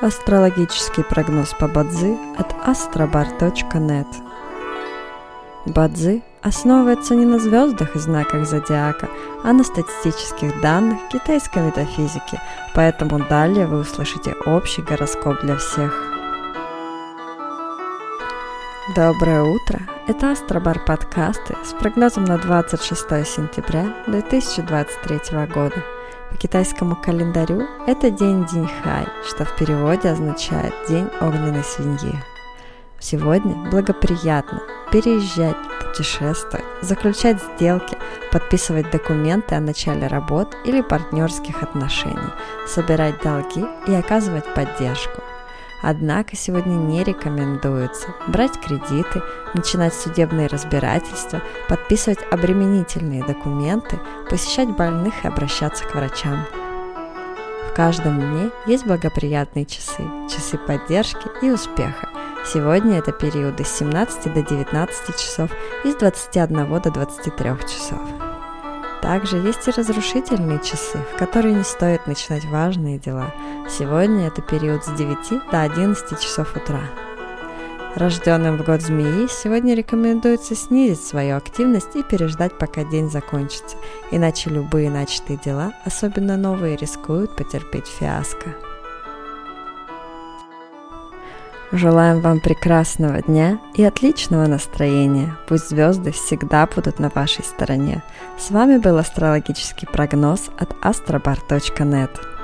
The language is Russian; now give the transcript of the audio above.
Астрологический прогноз по Бадзи от astrobar.net Бадзи основывается не на звездах и знаках зодиака, а на статистических данных китайской метафизики, поэтому далее вы услышите общий гороскоп для всех. Доброе утро! Это Астробар подкасты с прогнозом на 26 сентября 2023 года – по китайскому календарю это день Диньхай, что в переводе означает День огненной свиньи. Сегодня благоприятно переезжать, путешествовать, заключать сделки, подписывать документы о начале работ или партнерских отношений, собирать долги и оказывать поддержку. Однако сегодня не рекомендуется брать кредиты, начинать судебные разбирательства, подписывать обременительные документы, посещать больных и обращаться к врачам. В каждом дне есть благоприятные часы, часы поддержки и успеха. Сегодня это периоды с 17 до 19 часов и с 21 до 23 часов. Также есть и разрушительные часы, в которые не стоит начинать важные дела. Сегодня это период с 9 до 11 часов утра. Рожденным в год змеи сегодня рекомендуется снизить свою активность и переждать, пока день закончится, иначе любые начатые дела, особенно новые, рискуют потерпеть фиаско. Желаем вам прекрасного дня и отличного настроения. Пусть звезды всегда будут на вашей стороне. С вами был астрологический прогноз от astrobar.net.